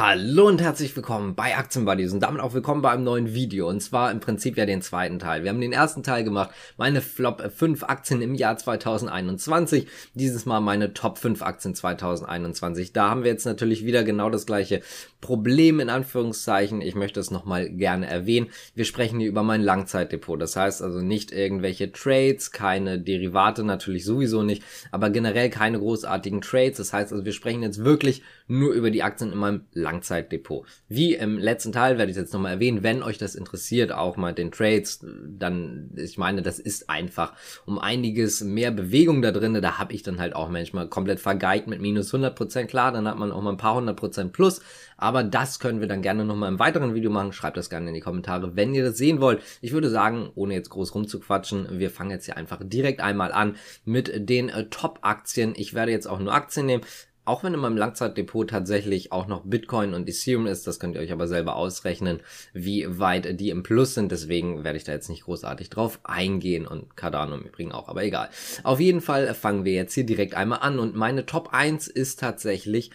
Hallo und herzlich willkommen bei Aktienbuddies und damit auch willkommen bei einem neuen Video und zwar im Prinzip ja den zweiten Teil. Wir haben den ersten Teil gemacht, meine Flop 5 Aktien im Jahr 2021, dieses Mal meine Top 5 Aktien 2021. Da haben wir jetzt natürlich wieder genau das gleiche Problem in Anführungszeichen. Ich möchte es nochmal gerne erwähnen. Wir sprechen hier über mein Langzeitdepot, das heißt also nicht irgendwelche Trades, keine Derivate natürlich sowieso nicht, aber generell keine großartigen Trades. Das heißt also wir sprechen jetzt wirklich nur über die Aktien in meinem Langzeitdepot. Wie im letzten Teil werde ich jetzt nochmal erwähnen, wenn euch das interessiert, auch mal den Trades, dann, ich meine, das ist einfach um einiges mehr Bewegung da drin. Da habe ich dann halt auch manchmal komplett vergeigt mit minus 100%. Klar, dann hat man auch mal ein paar 100% plus. Aber das können wir dann gerne nochmal im weiteren Video machen. Schreibt das gerne in die Kommentare, wenn ihr das sehen wollt. Ich würde sagen, ohne jetzt groß rumzuquatschen, wir fangen jetzt hier einfach direkt einmal an mit den äh, Top-Aktien. Ich werde jetzt auch nur Aktien nehmen auch wenn in meinem Langzeitdepot tatsächlich auch noch Bitcoin und Ethereum ist, das könnt ihr euch aber selber ausrechnen, wie weit die im Plus sind. Deswegen werde ich da jetzt nicht großartig drauf eingehen und Cardano im Übrigen auch, aber egal. Auf jeden Fall fangen wir jetzt hier direkt einmal an und meine Top 1 ist tatsächlich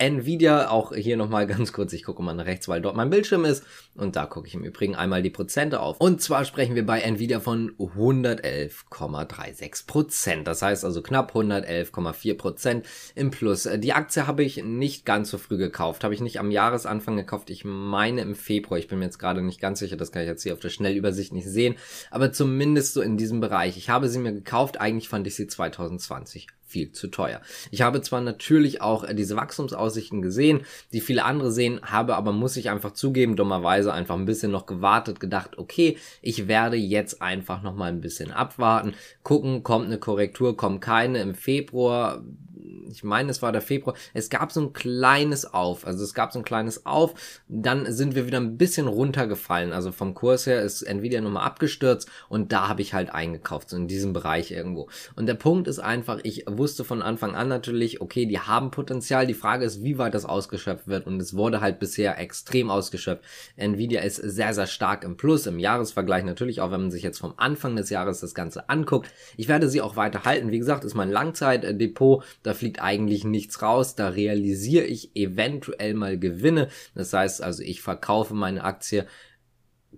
Nvidia, auch hier nochmal ganz kurz, ich gucke mal nach rechts, weil dort mein Bildschirm ist und da gucke ich im Übrigen einmal die Prozente auf. Und zwar sprechen wir bei Nvidia von 111,36 Prozent. Das heißt also knapp 111,4 Prozent im Plus. Die Aktie habe ich nicht ganz so früh gekauft, habe ich nicht am Jahresanfang gekauft. Ich meine im Februar, ich bin mir jetzt gerade nicht ganz sicher, das kann ich jetzt hier auf der Schnellübersicht nicht sehen, aber zumindest so in diesem Bereich. Ich habe sie mir gekauft, eigentlich fand ich sie 2020 viel zu teuer. Ich habe zwar natürlich auch äh, diese Wachstumsaussichten gesehen, die viele andere sehen, habe aber, muss ich einfach zugeben, dummerweise einfach ein bisschen noch gewartet, gedacht, okay, ich werde jetzt einfach noch mal ein bisschen abwarten, gucken, kommt eine Korrektur, kommt keine im Februar, ich meine, es war der Februar, es gab so ein kleines Auf, also es gab so ein kleines Auf, dann sind wir wieder ein bisschen runtergefallen, also vom Kurs her ist Nvidia nochmal abgestürzt und da habe ich halt eingekauft, so in diesem Bereich irgendwo. Und der Punkt ist einfach, ich wusste von Anfang an natürlich, okay, die haben Potenzial, die Frage ist, wie weit das ausgeschöpft wird. Und es wurde halt bisher extrem ausgeschöpft. Nvidia ist sehr, sehr stark im Plus, im Jahresvergleich. Natürlich, auch wenn man sich jetzt vom Anfang des Jahres das Ganze anguckt. Ich werde sie auch weiter halten, wie gesagt, ist mein Langzeitdepot, da fliegt eigentlich nichts raus. Da realisiere ich eventuell mal Gewinne. Das heißt also, ich verkaufe meine Aktie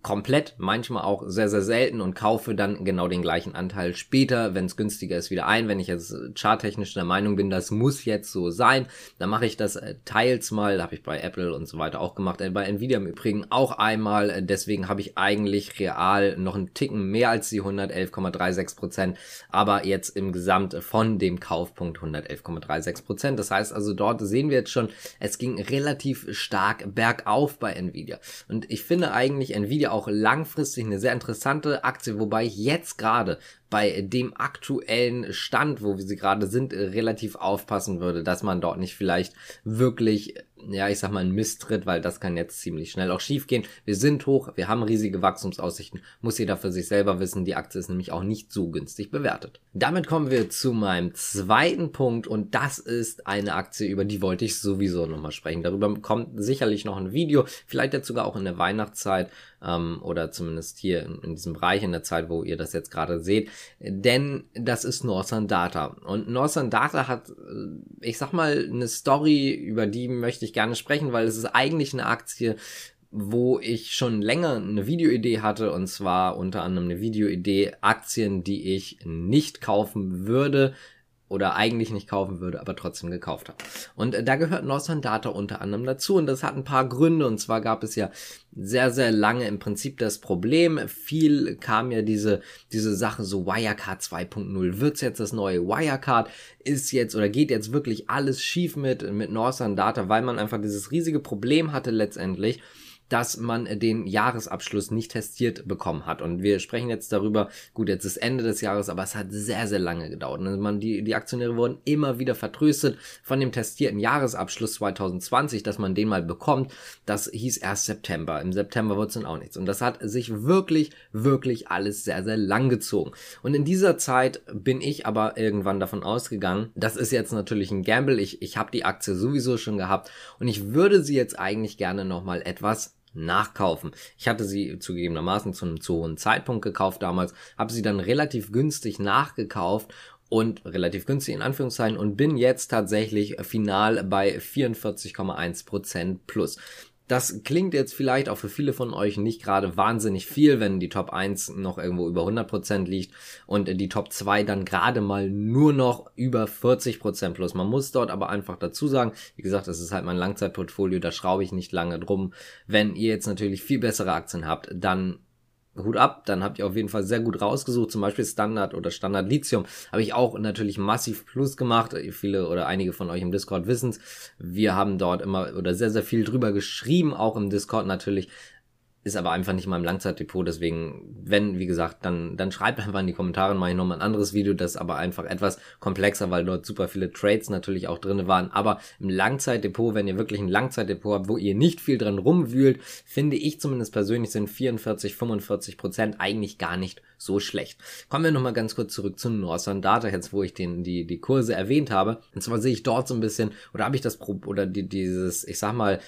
komplett, manchmal auch sehr, sehr selten und kaufe dann genau den gleichen Anteil später, wenn es günstiger ist, wieder ein. Wenn ich jetzt charttechnisch der Meinung bin, das muss jetzt so sein, dann mache ich das äh, teils mal, habe ich bei Apple und so weiter auch gemacht, äh, bei Nvidia im Übrigen auch einmal. Äh, deswegen habe ich eigentlich real noch einen Ticken mehr als die 111,36 Prozent, aber jetzt im Gesamt von dem Kaufpunkt 111,36 Prozent. Das heißt also, dort sehen wir jetzt schon, es ging relativ stark bergauf bei Nvidia. Und ich finde eigentlich Nvidia auch langfristig eine sehr interessante Aktie, wobei ich jetzt gerade bei dem aktuellen Stand, wo wir sie gerade sind, relativ aufpassen würde, dass man dort nicht vielleicht wirklich, ja, ich sag mal, einen Misstritt, weil das kann jetzt ziemlich schnell auch schief gehen. Wir sind hoch, wir haben riesige Wachstumsaussichten, muss jeder für sich selber wissen. Die Aktie ist nämlich auch nicht so günstig bewertet. Damit kommen wir zu meinem zweiten Punkt und das ist eine Aktie, über die wollte ich sowieso nochmal sprechen. Darüber kommt sicherlich noch ein Video, vielleicht jetzt sogar auch in der Weihnachtszeit ähm, oder zumindest hier in, in diesem Bereich in der Zeit, wo ihr das jetzt gerade seht denn das ist Northern Data. Und Northern Data hat, äh, ich sag mal, eine Story, über die möchte ich gerne sprechen, weil es ist eigentlich eine Aktie, wo ich schon länger eine Videoidee hatte, und zwar unter anderem eine Videoidee Aktien, die ich nicht kaufen würde, oder eigentlich nicht kaufen würde, aber trotzdem gekauft habe. Und äh, da gehört Northern Data unter anderem dazu und das hat ein paar Gründe und zwar gab es ja sehr, sehr lange im Prinzip das Problem. Viel kam ja diese, diese Sache so Wirecard 2.0. Wird's jetzt das neue Wirecard? Ist jetzt oder geht jetzt wirklich alles schief mit, mit Northern Data, weil man einfach dieses riesige Problem hatte letztendlich dass man den Jahresabschluss nicht testiert bekommen hat. Und wir sprechen jetzt darüber, gut, jetzt ist Ende des Jahres, aber es hat sehr, sehr lange gedauert. Und man, die, die Aktionäre wurden immer wieder vertröstet von dem testierten Jahresabschluss 2020, dass man den mal bekommt. Das hieß erst September. Im September wurde es dann auch nichts. Und das hat sich wirklich, wirklich alles sehr, sehr lang gezogen. Und in dieser Zeit bin ich aber irgendwann davon ausgegangen, das ist jetzt natürlich ein Gamble. Ich, ich habe die Aktie sowieso schon gehabt und ich würde sie jetzt eigentlich gerne nochmal etwas nachkaufen. Ich hatte sie zugegebenermaßen zu einem zu hohen Zeitpunkt gekauft damals, habe sie dann relativ günstig nachgekauft und relativ günstig in Anführungszeichen und bin jetzt tatsächlich final bei 44,1% plus. Das klingt jetzt vielleicht auch für viele von euch nicht gerade wahnsinnig viel, wenn die Top 1 noch irgendwo über 100% liegt und die Top 2 dann gerade mal nur noch über 40% plus. Man muss dort aber einfach dazu sagen, wie gesagt, das ist halt mein Langzeitportfolio, da schraube ich nicht lange drum. Wenn ihr jetzt natürlich viel bessere Aktien habt, dann Hut ab, dann habt ihr auf jeden Fall sehr gut rausgesucht, zum Beispiel Standard oder Standard Lithium habe ich auch natürlich massiv Plus gemacht. Viele oder einige von euch im Discord wissen es. Wir haben dort immer oder sehr, sehr viel drüber geschrieben, auch im Discord natürlich ist aber einfach nicht mal im Langzeitdepot, deswegen, wenn, wie gesagt, dann, dann schreibt einfach in die Kommentare, mache ich nochmal ein anderes Video, das aber einfach etwas komplexer, weil dort super viele Trades natürlich auch drin waren, aber im Langzeitdepot, wenn ihr wirklich ein Langzeitdepot habt, wo ihr nicht viel dran rumwühlt, finde ich zumindest persönlich sind 44, 45 Prozent eigentlich gar nicht so schlecht. Kommen wir nochmal ganz kurz zurück zu Northern Data, jetzt wo ich den, die, die Kurse erwähnt habe, und zwar sehe ich dort so ein bisschen, oder habe ich das, oder die, dieses, ich sag mal,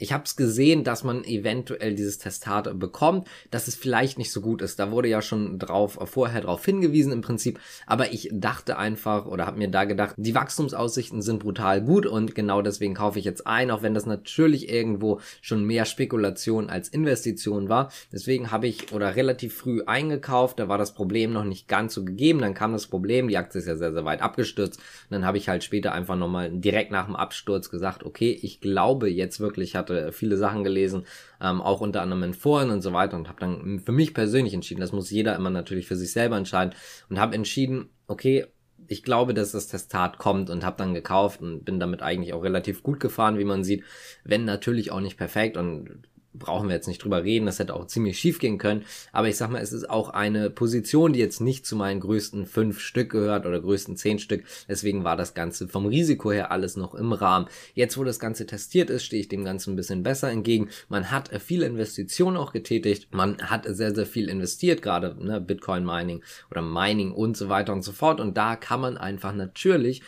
ich habe es gesehen, dass man eventuell dieses Testat bekommt, dass es vielleicht nicht so gut ist. Da wurde ja schon drauf vorher drauf hingewiesen im Prinzip, aber ich dachte einfach oder habe mir da gedacht, die Wachstumsaussichten sind brutal gut und genau deswegen kaufe ich jetzt ein, auch wenn das natürlich irgendwo schon mehr Spekulation als Investition war. Deswegen habe ich oder relativ früh eingekauft, da war das Problem noch nicht ganz so gegeben, dann kam das Problem, die Aktie ist ja sehr sehr weit abgestürzt und dann habe ich halt später einfach nochmal direkt nach dem Absturz gesagt, okay, ich glaube jetzt wirklich hat hatte viele Sachen gelesen, ähm, auch unter anderem in Foren und so weiter und habe dann für mich persönlich entschieden, das muss jeder immer natürlich für sich selber entscheiden und habe entschieden, okay, ich glaube, dass das Testat kommt und habe dann gekauft und bin damit eigentlich auch relativ gut gefahren, wie man sieht, wenn natürlich auch nicht perfekt und brauchen wir jetzt nicht drüber reden, das hätte auch ziemlich schief gehen können. Aber ich sag mal, es ist auch eine Position, die jetzt nicht zu meinen größten fünf Stück gehört oder größten zehn Stück. Deswegen war das Ganze vom Risiko her alles noch im Rahmen. Jetzt, wo das Ganze testiert ist, stehe ich dem Ganzen ein bisschen besser entgegen. Man hat viele Investitionen auch getätigt. Man hat sehr, sehr viel investiert, gerade ne, Bitcoin Mining oder Mining und so weiter und so fort. Und da kann man einfach natürlich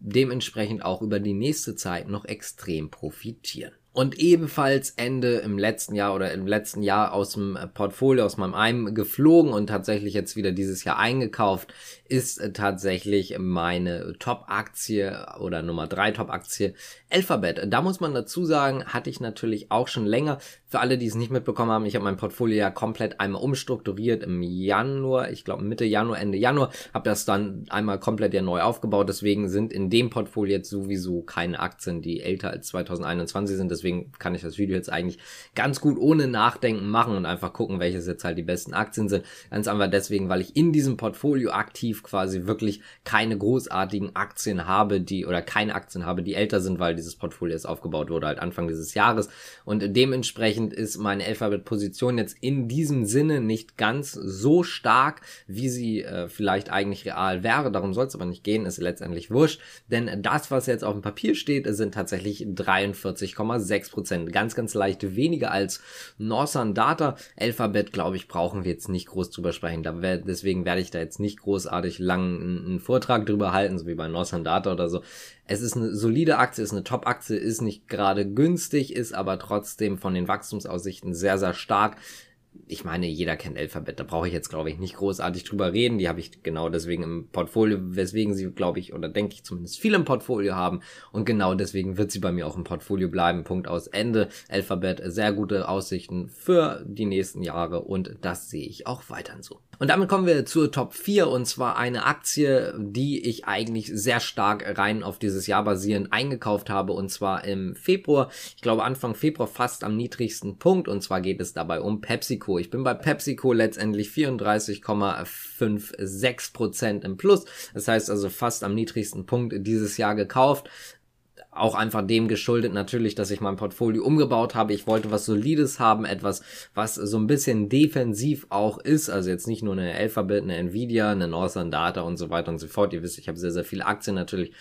dementsprechend auch über die nächste Zeit noch extrem profitieren und ebenfalls Ende im letzten Jahr oder im letzten Jahr aus dem Portfolio, aus meinem einem geflogen und tatsächlich jetzt wieder dieses Jahr eingekauft, ist tatsächlich meine Top-Aktie oder Nummer drei Top-Aktie Alphabet. Da muss man dazu sagen, hatte ich natürlich auch schon länger. Für alle, die es nicht mitbekommen haben, ich habe mein Portfolio ja komplett einmal umstrukturiert im Januar, ich glaube Mitte Januar, Ende Januar, habe das dann einmal komplett ja neu aufgebaut. Deswegen sind in dem Portfolio jetzt sowieso keine Aktien, die älter als 2021 sind. Deswegen deswegen kann ich das Video jetzt eigentlich ganz gut ohne Nachdenken machen und einfach gucken, welches jetzt halt die besten Aktien sind. Ganz einfach deswegen, weil ich in diesem Portfolio aktiv quasi wirklich keine großartigen Aktien habe, die oder keine Aktien habe, die älter sind, weil dieses Portfolio jetzt aufgebaut wurde halt Anfang dieses Jahres und dementsprechend ist meine Alphabet-Position jetzt in diesem Sinne nicht ganz so stark, wie sie äh, vielleicht eigentlich real wäre. Darum soll es aber nicht gehen, ist letztendlich wurscht, denn das, was jetzt auf dem Papier steht, sind tatsächlich 43,6 6%. Ganz, ganz leicht weniger als Northern Data. Alphabet, glaube ich, brauchen wir jetzt nicht groß drüber sprechen. Wär, deswegen werde ich da jetzt nicht großartig lang einen Vortrag drüber halten, so wie bei Northern Data oder so. Es ist eine solide Aktie, ist eine Top-Aktie, ist nicht gerade günstig, ist aber trotzdem von den Wachstumsaussichten sehr, sehr stark ich meine, jeder kennt Alphabet, da brauche ich jetzt, glaube ich, nicht großartig drüber reden. Die habe ich genau deswegen im Portfolio, weswegen sie, glaube ich, oder denke ich zumindest viel im Portfolio haben. Und genau deswegen wird sie bei mir auch im Portfolio bleiben. Punkt aus Ende. Alphabet, sehr gute Aussichten für die nächsten Jahre und das sehe ich auch weiterhin so. Und damit kommen wir zur Top 4 und zwar eine Aktie, die ich eigentlich sehr stark rein auf dieses Jahr basierend eingekauft habe und zwar im Februar. Ich glaube Anfang Februar fast am niedrigsten Punkt und zwar geht es dabei um PepsiCo. Ich bin bei PepsiCo letztendlich 34,56% im Plus. Das heißt also fast am niedrigsten Punkt dieses Jahr gekauft auch einfach dem geschuldet natürlich, dass ich mein Portfolio umgebaut habe. Ich wollte was Solides haben, etwas, was so ein bisschen defensiv auch ist. Also jetzt nicht nur eine Alphabet, eine Nvidia, eine Northern Data und so weiter und so fort. Ihr wisst, ich habe sehr, sehr viele Aktien natürlich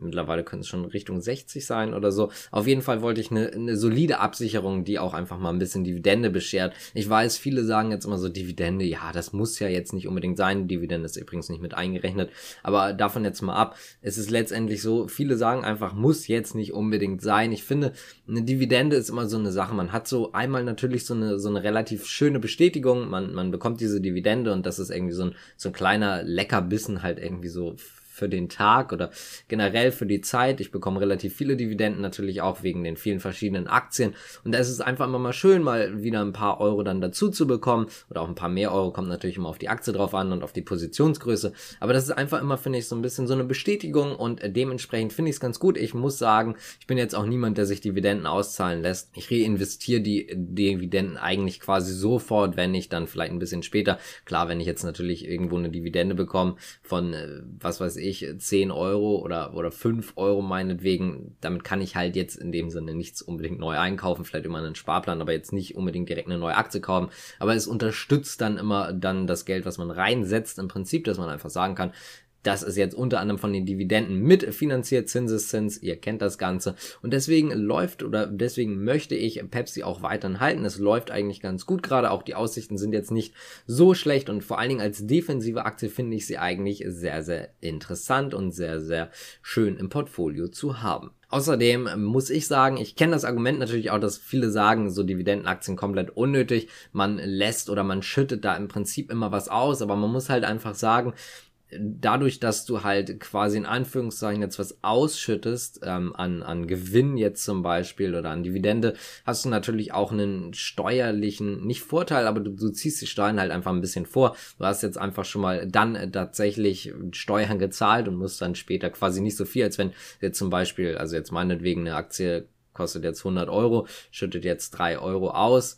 Mittlerweile können es schon Richtung 60 sein oder so. Auf jeden Fall wollte ich eine, eine solide Absicherung, die auch einfach mal ein bisschen Dividende beschert. Ich weiß, viele sagen jetzt immer so Dividende, ja, das muss ja jetzt nicht unbedingt sein. Dividende ist übrigens nicht mit eingerechnet. Aber davon jetzt mal ab. Es ist letztendlich so, viele sagen einfach, muss jetzt nicht unbedingt sein. Ich finde, eine Dividende ist immer so eine Sache. Man hat so einmal natürlich so eine, so eine relativ schöne Bestätigung. Man, man bekommt diese Dividende und das ist irgendwie so ein, so ein kleiner Leckerbissen halt irgendwie so für den Tag oder generell für die Zeit. Ich bekomme relativ viele Dividenden natürlich auch wegen den vielen verschiedenen Aktien. Und da ist es einfach immer mal schön, mal wieder ein paar Euro dann dazu zu bekommen. Oder auch ein paar mehr Euro kommt natürlich immer auf die Aktie drauf an und auf die Positionsgröße. Aber das ist einfach immer, finde ich, so ein bisschen so eine Bestätigung und dementsprechend finde ich es ganz gut. Ich muss sagen, ich bin jetzt auch niemand, der sich Dividenden auszahlen lässt. Ich reinvestiere die Dividenden eigentlich quasi sofort, wenn ich dann vielleicht ein bisschen später. Klar, wenn ich jetzt natürlich irgendwo eine Dividende bekomme von, äh, was weiß ich, ich 10 Euro oder, oder 5 Euro meinetwegen, damit kann ich halt jetzt in dem Sinne nichts unbedingt neu einkaufen, vielleicht immer einen Sparplan, aber jetzt nicht unbedingt direkt eine neue Aktie kaufen. Aber es unterstützt dann immer dann das Geld, was man reinsetzt, im Prinzip, dass man einfach sagen kann, das ist jetzt unter anderem von den Dividenden mit finanziert, Zinseszins, ihr kennt das Ganze. Und deswegen läuft oder deswegen möchte ich Pepsi auch weiterhin halten. Es läuft eigentlich ganz gut gerade. Auch die Aussichten sind jetzt nicht so schlecht und vor allen Dingen als defensive Aktie finde ich sie eigentlich sehr, sehr interessant und sehr, sehr schön im Portfolio zu haben. Außerdem muss ich sagen, ich kenne das Argument natürlich auch, dass viele sagen, so Dividendenaktien komplett unnötig. Man lässt oder man schüttet da im Prinzip immer was aus, aber man muss halt einfach sagen, dadurch, dass du halt quasi in Anführungszeichen jetzt was ausschüttest, ähm, an, an Gewinn jetzt zum Beispiel oder an Dividende, hast du natürlich auch einen steuerlichen, nicht Vorteil, aber du, du ziehst die Steuern halt einfach ein bisschen vor. Du hast jetzt einfach schon mal dann äh, tatsächlich Steuern gezahlt und musst dann später quasi nicht so viel, als wenn jetzt zum Beispiel, also jetzt meinetwegen eine Aktie kostet jetzt 100 Euro, schüttet jetzt 3 Euro aus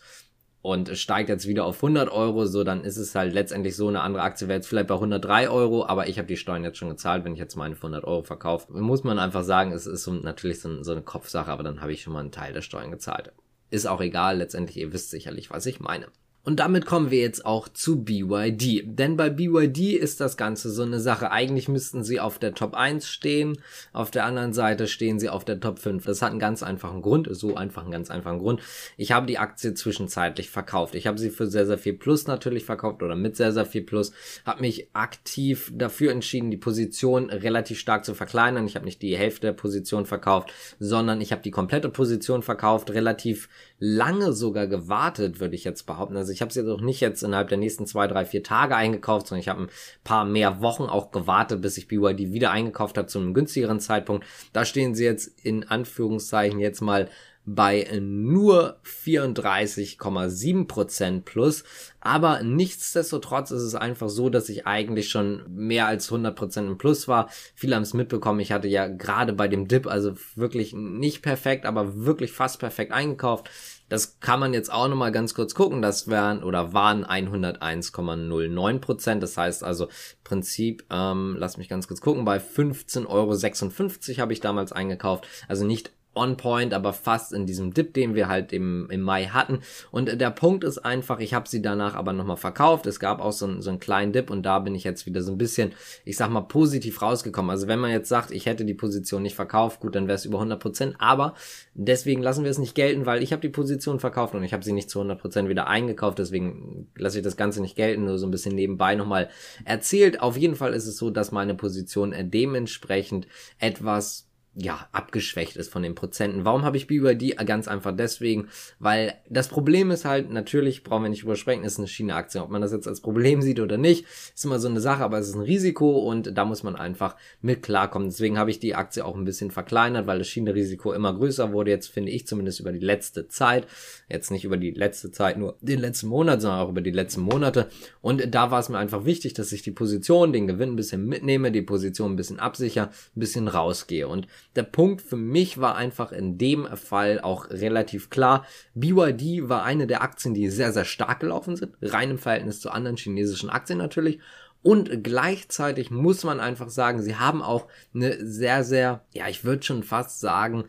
und steigt jetzt wieder auf 100 Euro, so dann ist es halt letztendlich so, eine andere Aktie wäre jetzt vielleicht bei 103 Euro, aber ich habe die Steuern jetzt schon gezahlt, wenn ich jetzt meine für 100 Euro verkaufe. Muss man einfach sagen, es ist so, natürlich so, so eine Kopfsache, aber dann habe ich schon mal einen Teil der Steuern gezahlt. Ist auch egal, letztendlich, ihr wisst sicherlich, was ich meine. Und damit kommen wir jetzt auch zu BYD. Denn bei BYD ist das Ganze so eine Sache. Eigentlich müssten sie auf der Top 1 stehen. Auf der anderen Seite stehen sie auf der Top 5. Das hat einen ganz einfachen Grund. So einfach einen ganz einfachen Grund. Ich habe die Aktie zwischenzeitlich verkauft. Ich habe sie für sehr, sehr viel Plus natürlich verkauft oder mit sehr, sehr viel Plus. Habe mich aktiv dafür entschieden, die Position relativ stark zu verkleinern. Ich habe nicht die Hälfte der Position verkauft, sondern ich habe die komplette Position verkauft. Relativ lange sogar gewartet, würde ich jetzt behaupten. Also also ich habe es jetzt auch nicht jetzt innerhalb der nächsten zwei, drei, vier Tage eingekauft, sondern ich habe ein paar mehr Wochen auch gewartet, bis ich BYD wieder eingekauft habe zu einem günstigeren Zeitpunkt. Da stehen sie jetzt in Anführungszeichen jetzt mal bei nur 34,7% plus. Aber nichtsdestotrotz ist es einfach so, dass ich eigentlich schon mehr als 100% im Plus war. Viele haben es mitbekommen. Ich hatte ja gerade bei dem Dip, also wirklich nicht perfekt, aber wirklich fast perfekt eingekauft. Das kann man jetzt auch nochmal ganz kurz gucken. Das wären oder waren 101,09 Prozent. Das heißt also Prinzip, ähm, lass mich ganz kurz gucken, bei 15,56 Euro habe ich damals eingekauft. Also nicht on point, aber fast in diesem Dip, den wir halt im, im Mai hatten. Und der Punkt ist einfach, ich habe sie danach aber nochmal verkauft. Es gab auch so, ein, so einen kleinen Dip und da bin ich jetzt wieder so ein bisschen, ich sag mal, positiv rausgekommen. Also wenn man jetzt sagt, ich hätte die Position nicht verkauft, gut, dann wäre es über 100%, Prozent. aber deswegen lassen wir es nicht gelten, weil ich habe die Position verkauft und ich habe sie nicht zu 100 Prozent wieder eingekauft, deswegen lasse ich das Ganze nicht gelten, nur so ein bisschen nebenbei nochmal erzählt. Auf jeden Fall ist es so, dass meine Position dementsprechend etwas ja, abgeschwächt ist von den Prozenten. Warum habe ich BYD? Ganz einfach deswegen, weil das Problem ist halt, natürlich brauchen wir nicht übersprechen, ist eine China-Aktie. Ob man das jetzt als Problem sieht oder nicht, ist immer so eine Sache, aber es ist ein Risiko und da muss man einfach mit klarkommen. Deswegen habe ich die Aktie auch ein bisschen verkleinert, weil das China-Risiko immer größer wurde. Jetzt finde ich zumindest über die letzte Zeit, jetzt nicht über die letzte Zeit, nur den letzten Monat, sondern auch über die letzten Monate. Und da war es mir einfach wichtig, dass ich die Position, den Gewinn ein bisschen mitnehme, die Position ein bisschen absicher, ein bisschen rausgehe. Und der Punkt für mich war einfach in dem Fall auch relativ klar. BYD war eine der Aktien, die sehr, sehr stark gelaufen sind. Rein im Verhältnis zu anderen chinesischen Aktien natürlich. Und gleichzeitig muss man einfach sagen, sie haben auch eine sehr, sehr, ja, ich würde schon fast sagen,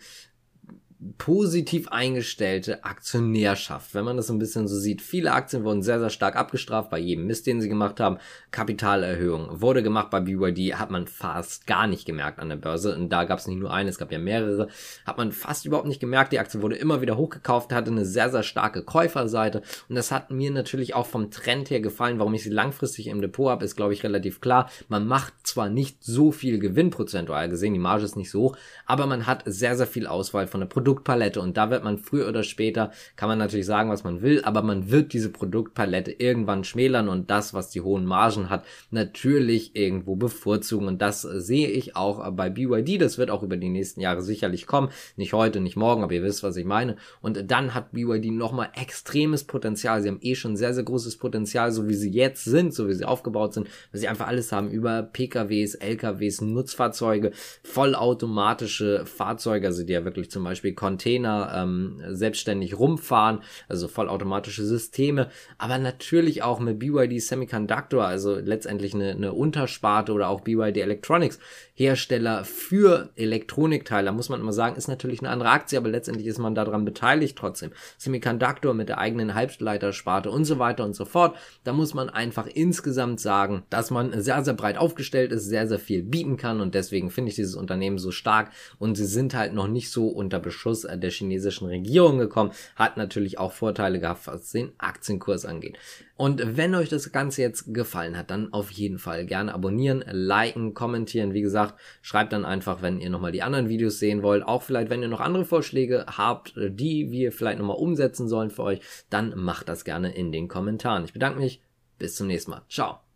positiv eingestellte Aktionärschaft, wenn man das ein bisschen so sieht. Viele Aktien wurden sehr, sehr stark abgestraft bei jedem Mist, den sie gemacht haben. Kapitalerhöhung wurde gemacht bei BYD, hat man fast gar nicht gemerkt an der Börse. Und da gab es nicht nur eine, es gab ja mehrere. Hat man fast überhaupt nicht gemerkt. Die Aktie wurde immer wieder hochgekauft, hatte eine sehr, sehr starke Käuferseite. Und das hat mir natürlich auch vom Trend her gefallen. Warum ich sie langfristig im Depot habe, ist, glaube ich, relativ klar. Man macht zwar nicht so viel Gewinn prozentual gesehen, die Marge ist nicht so hoch, aber man hat sehr, sehr viel Auswahl von der Produktion Produktpalette. Und da wird man früher oder später, kann man natürlich sagen, was man will, aber man wird diese Produktpalette irgendwann schmälern und das, was die hohen Margen hat, natürlich irgendwo bevorzugen. Und das sehe ich auch bei BYD, das wird auch über die nächsten Jahre sicherlich kommen, nicht heute, nicht morgen, aber ihr wisst, was ich meine. Und dann hat BYD nochmal extremes Potenzial, sie haben eh schon sehr, sehr großes Potenzial, so wie sie jetzt sind, so wie sie aufgebaut sind, weil sie einfach alles haben über PKWs, LKWs, Nutzfahrzeuge, vollautomatische Fahrzeuge, also die ja wirklich zum Beispiel Container ähm, selbstständig rumfahren, also vollautomatische Systeme, aber natürlich auch mit BYD Semiconductor, also letztendlich eine, eine Untersparte oder auch BYD Electronics, Hersteller für Elektronikteile, muss man immer sagen, ist natürlich eine andere Aktie, aber letztendlich ist man daran beteiligt trotzdem. Semiconductor mit der eigenen Halbleitersparte und so weiter und so fort. Da muss man einfach insgesamt sagen, dass man sehr, sehr breit aufgestellt ist, sehr, sehr viel bieten kann und deswegen finde ich dieses Unternehmen so stark und sie sind halt noch nicht so unter Beschuss Beschuss der chinesischen Regierung gekommen, hat natürlich auch Vorteile gehabt, was den Aktienkurs angeht. Und wenn euch das Ganze jetzt gefallen hat, dann auf jeden Fall gerne abonnieren, liken, kommentieren. Wie gesagt, schreibt dann einfach, wenn ihr nochmal die anderen Videos sehen wollt. Auch vielleicht, wenn ihr noch andere Vorschläge habt, die wir vielleicht nochmal umsetzen sollen für euch, dann macht das gerne in den Kommentaren. Ich bedanke mich. Bis zum nächsten Mal. Ciao.